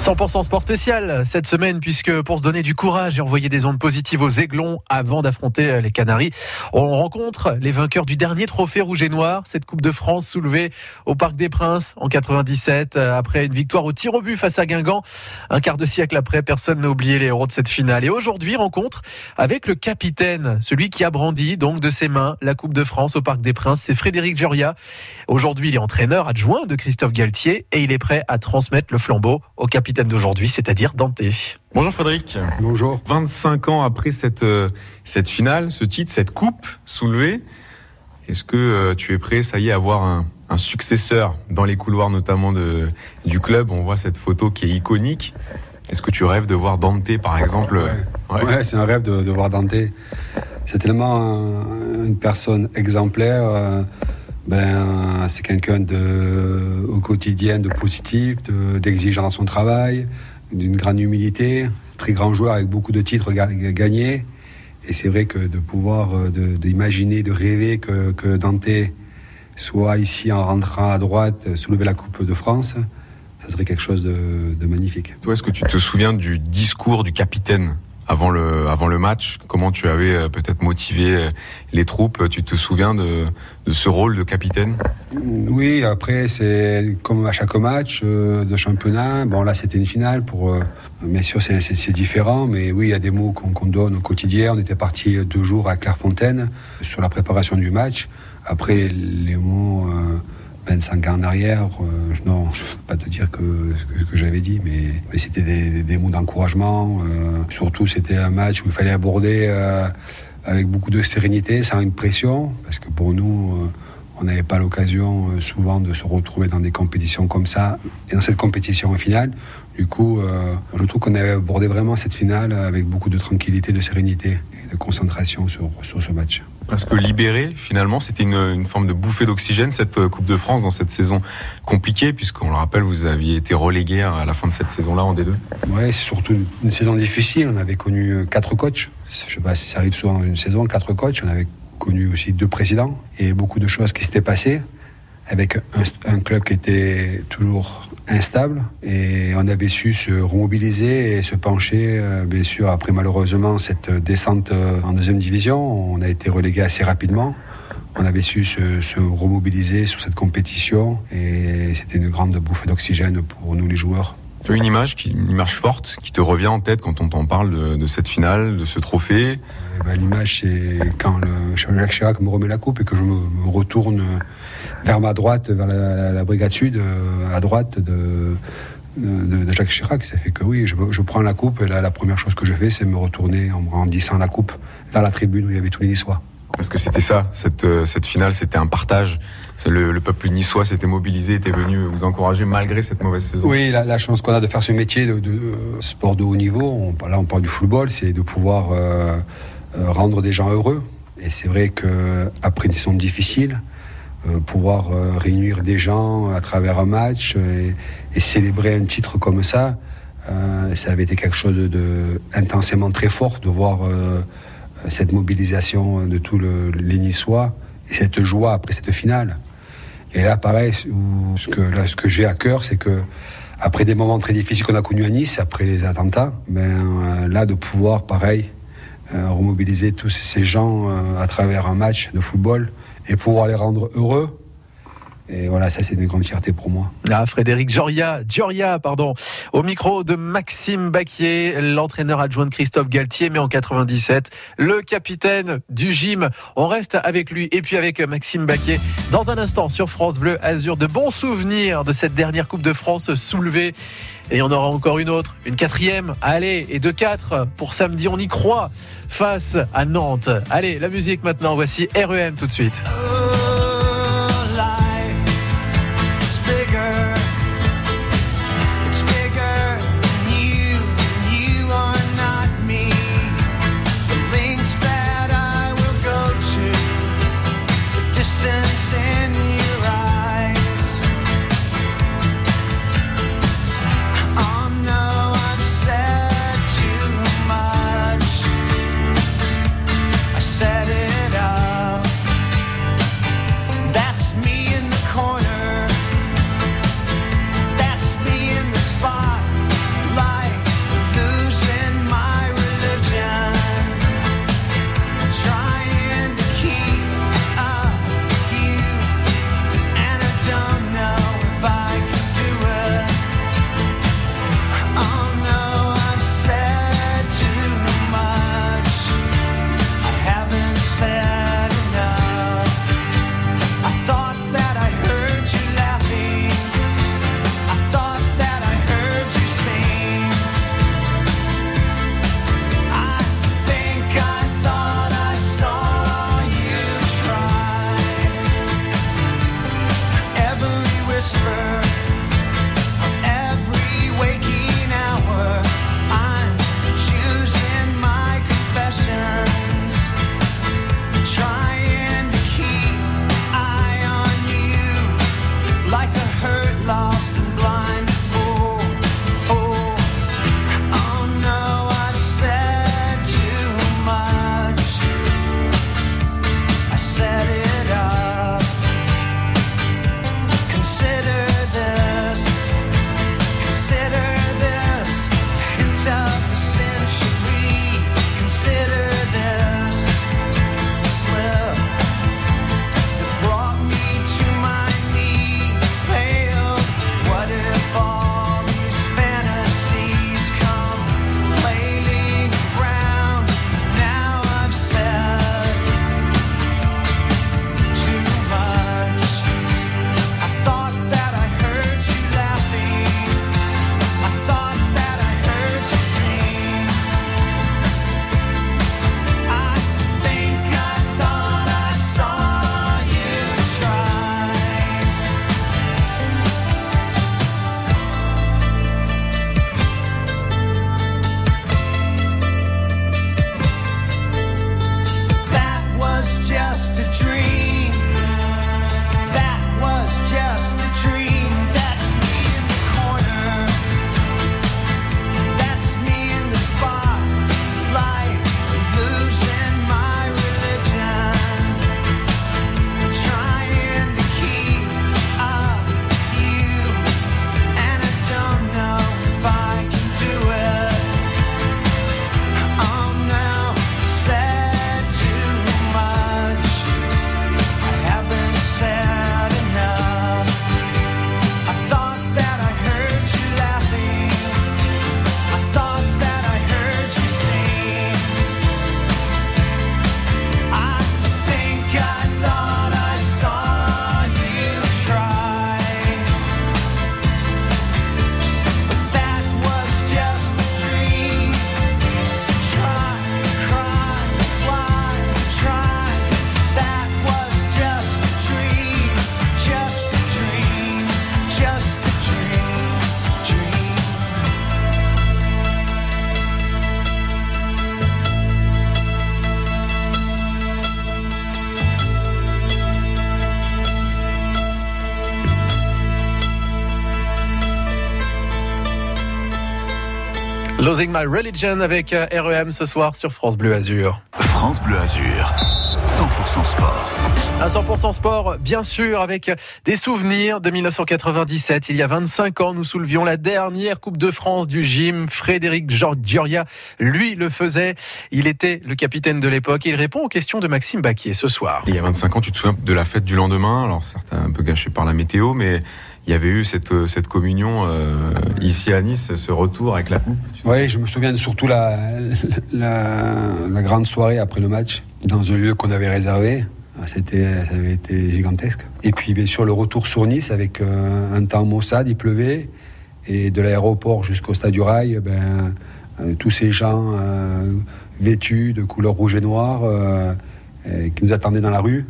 100% sport spécial cette semaine puisque pour se donner du courage et envoyer des ondes positives aux Aiglons avant d'affronter euh, les Canaries, on rencontre les vainqueurs du dernier trophée rouge et noir, cette Coupe de France soulevée au Parc des Princes en 97 euh, après une victoire au tir au but face à Guingamp. Un quart de siècle après, personne n'a oublié les héros de cette finale. Et aujourd'hui, rencontre avec le capitaine, celui qui a brandi donc de ses mains la Coupe de France au Parc des Princes, c'est Frédéric Joria. Aujourd'hui, il est entraîneur adjoint de Christophe Galtier et il est prêt à transmettre le flambeau au capitaine d'aujourd'hui, c'est-à-dire Dante. Bonjour Frédéric. Bonjour. 25 ans après cette, euh, cette finale, ce titre, cette coupe soulevée, est-ce que euh, tu es prêt, ça y est, à avoir un, successeur dans les couloirs notamment de, du club? On voit cette photo qui est iconique. Est-ce que tu rêves de voir Dante, par exemple? Ouais, c'est un rêve de, voir Dante. C'est tellement une personne exemplaire. Euh, ben, c'est quelqu'un de, au quotidien de positif, d'exigeant dans son travail, d'une grande humilité, très grand joueur avec beaucoup de titres gagnés. Et c'est vrai que de pouvoir, euh, d'imaginer, de, rêver que, que, Dante soit ici en rentrant à droite, soulever la Coupe de France, ça serait quelque chose de, de magnifique. Toi, est-ce que tu te souviens du discours du capitaine? Avant le, match, comment tu avais euh, peut-être motivé euh, les troupes? Tu te souviens de, ce rôle de capitaine? Oui, après, c'est comme à chaque match euh, de championnat. Bon, là, c'était une finale. Pour, bien sûr, c'est différent, mais oui, il y a des mots qu'on donne au quotidien. On était parti deux jours à Clairefontaine sur la préparation du match. Après, les mots. 25 ans en arrière, euh, non, je ne peux pas te dire ce que, j'avais dit, mais, mais c'était des, mots d'encouragement. Euh, surtout, c'était un match où il fallait aborder euh, avec beaucoup de sérénité, sans une pression, parce que pour nous, on n'avait pas l'occasion souvent de se retrouver dans des compétitions comme ça, et dans cette compétition en finale. Du coup, je trouve qu'on avait abordé vraiment cette finale avec beaucoup de tranquillité, de sérénité et de concentration sur, sur ce match presque libéré finalement. C'était une, forme de bouffée d'oxygène cette euh, Coupe de France dans cette saison compliquée, puisqu'on le rappelle, vous aviez été relégué à la fin de cette saison-là en D2. Oui, c'est surtout une saison difficile. On avait connu euh, quatre coachs. Je sais pas si ça arrive souvent dans une saison, quatre coachs. On avait connu aussi deux présidents et beaucoup de choses qui s'étaient passées avec un, un club qui était toujours instable et on avait su se remobiliser et se pencher. Euh, bien sûr, après malheureusement cette descente euh, en deuxième division, on a été relégué assez rapidement. On avait su se, remobiliser sur cette compétition et c'était une grande bouffée d'oxygène pour nous les joueurs. Tu as une image, une image forte qui te revient en tête quand on t'en parle de, cette finale, de ce trophée? Eh ben, L'image, c'est quand le Jacques Chirac me remet la coupe et que je me retourne vers ma droite, vers la, brigade sud, euh, à droite de, Jacques Chirac. Ça fait que oui, je, je prends la coupe et là, la première chose que je fais, c'est me retourner en brandissant la coupe vers la tribune où il y avait tous les Niçois. Parce que c'était ça, cette, euh, finale, c'était un partage. Le, le, peuple niçois s'était mobilisé, était venu vous encourager malgré cette mauvaise saison. Oui, la, chance qu'on a de faire ce métier de, euh, sport de haut niveau, là on parle du football, c'est de pouvoir rendre des gens heureux. Et c'est vrai qu'après une saison difficile, euh, pouvoir euh, réunir des gens à travers un match et, célébrer un titre comme ça, euh, ça avait été quelque chose de, intensément très fort de voir cette mobilisation de tous les Niçois et cette joie après cette finale. Et là, pareil, ce que, j'ai à cœur, c'est que après des moments très difficiles qu'on a connus à Nice, après les attentats, ben, là, de pouvoir, pareil, remobiliser tous ces gens à travers un match de football, et pouvoir les rendre heureux. Et voilà, ça c'est une grande fierté pour moi. Ah, Frédéric Joria, Gioria, pardon, au micro de Maxime Baquier, l'entraîneur adjoint de Christophe Galtier, mais en 97, le capitaine du gym. On reste avec lui et puis avec Maxime Baquier dans un instant sur France Bleu Azur. De bons souvenirs de cette dernière Coupe de France soulevée. Et on aura encore une autre, une quatrième. Allez, et de quatre pour samedi, on y croit, face à Nantes. Allez, la musique maintenant, voici REM tout de suite. Losing My Religion avec euh, REM ce soir sur France Bleu Azur. France Bleu Azur, 100% sport. Un 100% sport, bien sûr, avec des souvenirs de 1997. Il y a 25 ans, nous soulevions la dernière Coupe de France du gym. Frédéric Gioria, lui, le faisait. Il était le capitaine de l'époque. Il répond aux questions de Maxime Baquier ce soir. Il y a 25 ans, tu te souviens de la fête du lendemain? Alors, certains un peu gâché par la météo, mais il y avait eu cette, cette communion euh, ici à Nice, ce retour avec la coupe. Oui, je me souviens surtout la, la, la grande soirée après le match, dans un lieu qu'on avait réservé. C'était, ça avait été gigantesque. Et puis, bien sûr, le retour sur Nice avec euh, un temps maussade, il pleuvait. Et de l'aéroport jusqu'au stade du Rail, ben, euh, tous ces gens euh, vêtus de couleur rouge et et qui nous attendaient dans la rue.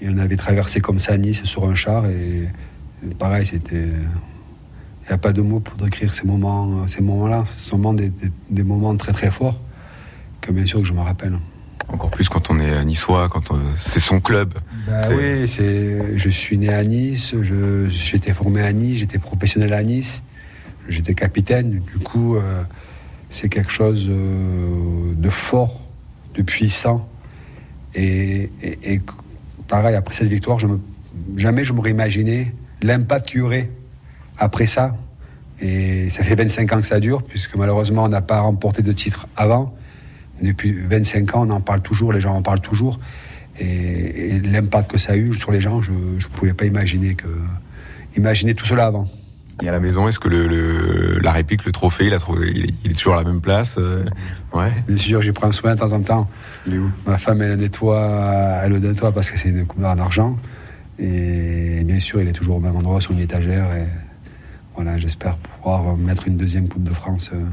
Et on avait traversé comme ça Nice sur un char. Et, pareil, c'était. Il n'y a pas de mots pour décrire ces moments, ces moments-là. Ce sont des, des moments très très forts que bien sûr que je me rappelle. Encore plus quand on est niçois, quand c'est son club. Bah oui, c'est, je suis né à Nice, je, j'étais formé à Nice, j'étais professionnel à Nice, j'étais capitaine. Du coup, euh, c'est quelque chose euh, de fort, de puissant. Et, et, et, pareil, après cette victoire, je me, jamais je m'aurais imaginé l'impact qu'il y aurait après ça. Et ça fait 25 ans que ça dure, puisque malheureusement, on n'a pas remporté de titre avant. Depuis 25 ans, on en parle toujours, les gens en parlent toujours. Et, et l'impact que ça a eu sur les gens, je ne pouvais pas imaginer, que, imaginer tout cela avant. Et à la maison, est-ce que le, le, la réplique, le trophée, il, a trouvé, il, est, il est toujours à la même place euh, ouais. Bien sûr, j'y prends soin de temps en temps. Il est où? Ma femme, elle le nettoie, elle le nettoie parce que c'est une coupe en argent. Et bien sûr, il est toujours au même endroit, sur une étagère. Et voilà, j'espère pouvoir mettre une deuxième Coupe de France euh,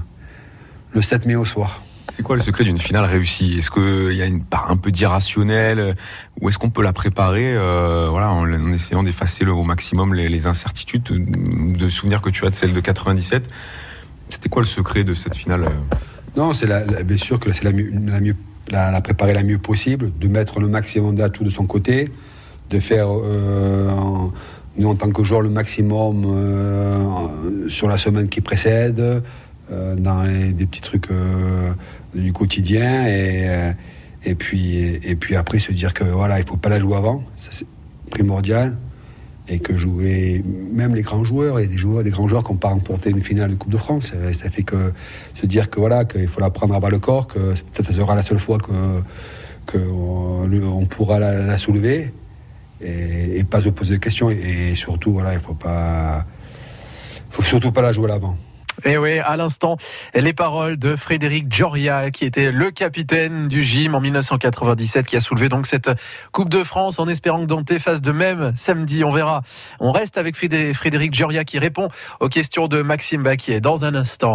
le 7 mai au soir. C'est quoi le secret d'une finale réussie? Est-ce qu'il y a une part un peu d'irrationnel Ou est-ce qu'on peut la préparer euh, voilà, en, essayant d'effacer au maximum les, incertitudes de souvenirs que tu as de celle de 97 C'était quoi le secret de cette finale Non, c'est la, la, bien sûr que c'est la, la, la, préparer la mieux possible, de mettre le maximum d'atouts de son côté, de faire, euh, nous en tant que joueur, le maximum euh, sur la semaine qui précède. Euh, dans des petits trucs euh, du quotidien et, euh, et, puis, et puis après se dire que voilà, il faut pas la jouer avant, c'est primordial. Et que jouer même les grands joueurs et des joueurs des grands joueurs qui n'ont pas remporté une finale de Coupe de France. Ça fait que se dire que voilà qu'il faut la prendre à bas le corps que peut-être ça sera la seule fois que, que on, pourra la, la soulever et, et, pas se poser de questions. Et, et surtout voilà il faut pas faut surtout pas la jouer à l'avant et eh oui, à l'instant, les paroles de Frédéric Gioria, qui était le capitaine du gym en 1997, qui a soulevé donc cette Coupe de France en espérant que Dante fasse de même samedi. On verra. On reste avec Frédéric Gioria qui répond aux questions de Maxime Baquier dans un instant.